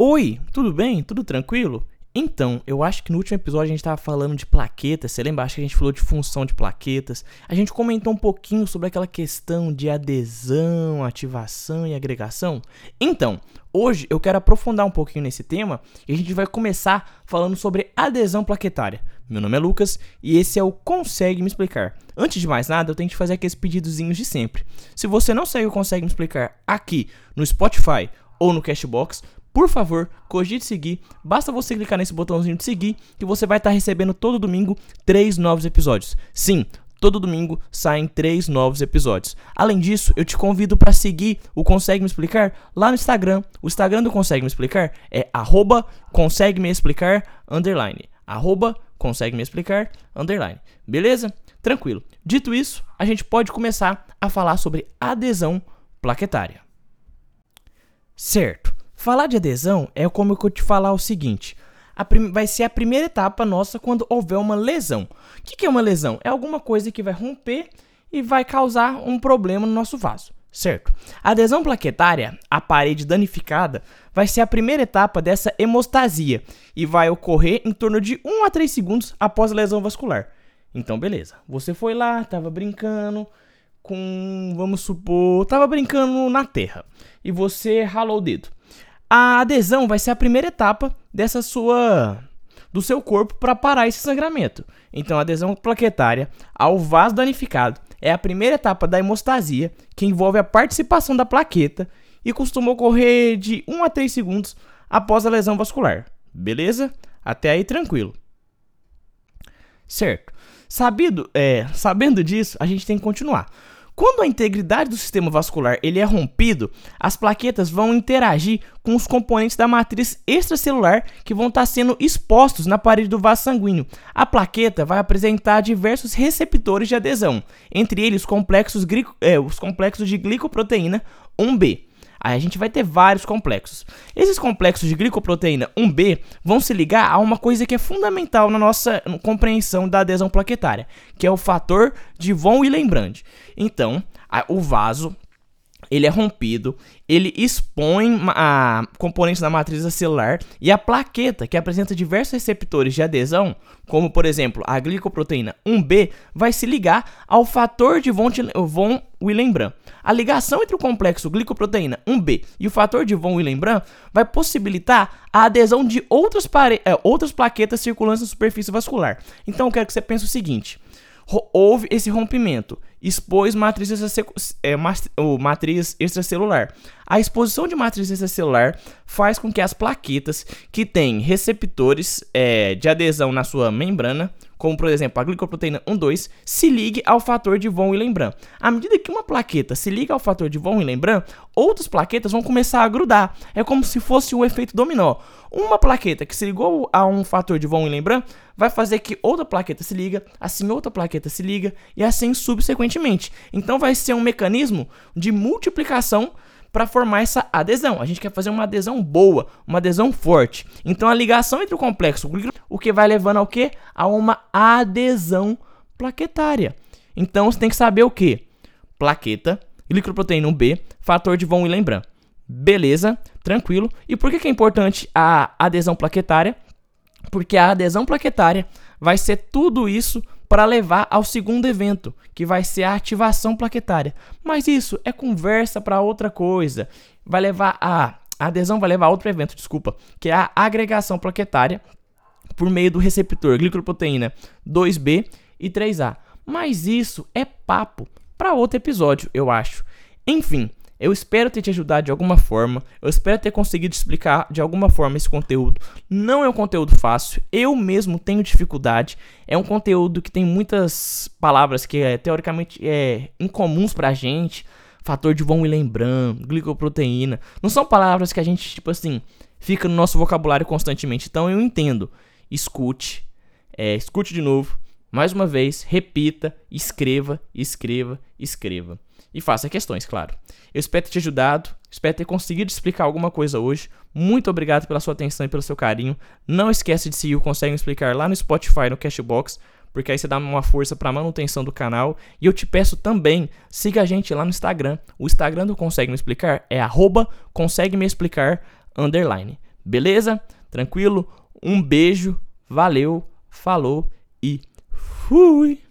Oi, tudo bem? Tudo tranquilo? Então, eu acho que no último episódio a gente estava falando de plaquetas. Você lembra? Acho que a gente falou de função de plaquetas. A gente comentou um pouquinho sobre aquela questão de adesão, ativação e agregação. Então, hoje eu quero aprofundar um pouquinho nesse tema e a gente vai começar falando sobre adesão plaquetária. Meu nome é Lucas e esse é o Consegue Me Explicar. Antes de mais nada, eu tenho que fazer aqueles pedidozinhos de sempre. Se você não saiu Consegue Me Explicar aqui no Spotify ou no Cashbox, por favor, cogite seguir. Basta você clicar nesse botãozinho de seguir que você vai estar recebendo todo domingo três novos episódios. Sim, todo domingo saem três novos episódios. Além disso, eu te convido para seguir o Consegue Me Explicar lá no Instagram. O Instagram do Consegue Me Explicar é consegue me explicar underline. Arroba consegue me explicar underline. Beleza? Tranquilo. Dito isso, a gente pode começar a falar sobre adesão plaquetária. Certo. Falar de adesão é como eu te falar o seguinte: vai ser a primeira etapa nossa quando houver uma lesão. O que, que é uma lesão? É alguma coisa que vai romper e vai causar um problema no nosso vaso, certo? A adesão plaquetária, a parede danificada, vai ser a primeira etapa dessa hemostasia e vai ocorrer em torno de 1 a 3 segundos após a lesão vascular. Então, beleza. Você foi lá, estava brincando com, vamos supor, estava brincando na terra e você ralou o dedo. A adesão vai ser a primeira etapa dessa sua do seu corpo para parar esse sangramento. Então, a adesão plaquetária ao vaso danificado é a primeira etapa da hemostasia, que envolve a participação da plaqueta e costuma ocorrer de 1 a 3 segundos após a lesão vascular. Beleza? Até aí tranquilo. Certo. Sabido, é, sabendo disso, a gente tem que continuar. Quando a integridade do sistema vascular ele é rompido, as plaquetas vão interagir com os componentes da matriz extracelular que vão estar sendo expostos na parede do vaso sanguíneo. A plaqueta vai apresentar diversos receptores de adesão, entre eles complexos, é, os complexos de glicoproteína 1B. Aí a gente vai ter vários complexos. Esses complexos de glicoproteína 1B vão se ligar a uma coisa que é fundamental na nossa compreensão da adesão plaquetária, que é o fator de von Willebrand. Então, o vaso ele é rompido, ele expõe a componentes da matriz celular e a plaqueta, que apresenta diversos receptores de adesão, como por exemplo a glicoproteína 1B, vai se ligar ao fator de von, von Willebrand. A ligação entre o complexo glicoproteína 1B e o fator de von Willebrand vai possibilitar a adesão de outras, é, outras plaquetas circulantes na superfície vascular. Então eu quero que você pense o seguinte: houve esse rompimento, expôs matriz, é, matriz extracelular. A exposição de matriz extracelular faz com que as plaquetas que têm receptores é, de adesão na sua membrana como por exemplo a glicoproteína 1,2, se ligue ao fator de von Willebrand. À medida que uma plaqueta se liga ao fator de von Willebrand, outras plaquetas vão começar a grudar. É como se fosse um efeito dominó. Uma plaqueta que se ligou a um fator de von Willebrand vai fazer que outra plaqueta se liga, assim outra plaqueta se liga e assim subsequentemente. Então vai ser um mecanismo de multiplicação para formar essa adesão. A gente quer fazer uma adesão boa, uma adesão forte. Então a ligação entre o complexo, o que vai levando ao que? A uma adesão plaquetária. Então você tem que saber o que? Plaqueta, glicoproteína 1B, fator de von Willebrand. Beleza, tranquilo. E por que, que é importante a adesão plaquetária? Porque a adesão plaquetária vai ser tudo isso para levar ao segundo evento, que vai ser a ativação plaquetária. Mas isso é conversa para outra coisa. Vai levar a, a adesão vai levar a outro evento, desculpa, que é a agregação plaquetária por meio do receptor glicoproteína 2B e 3A. Mas isso é papo para outro episódio, eu acho. Enfim, eu espero ter te ajudado de alguma forma. Eu espero ter conseguido explicar de alguma forma esse conteúdo. Não é um conteúdo fácil. Eu mesmo tenho dificuldade. É um conteúdo que tem muitas palavras que é, teoricamente é incomuns pra gente. Fator de von Willebrand, glicoproteína. Não são palavras que a gente, tipo assim, fica no nosso vocabulário constantemente. Então eu entendo. Escute. É, escute de novo. Mais uma vez, repita, escreva, escreva, escreva. E faça questões, claro. Eu espero ter te ajudado, espero ter conseguido explicar alguma coisa hoje. Muito obrigado pela sua atenção e pelo seu carinho. Não esquece de seguir o Consegue Explicar lá no Spotify, no Cashbox, porque aí você dá uma força para a manutenção do canal. E eu te peço também, siga a gente lá no Instagram. O Instagram do Consegue Me Explicar é arroba consegue me explicar underline. Beleza? Tranquilo? Um beijo, valeu, falou fui!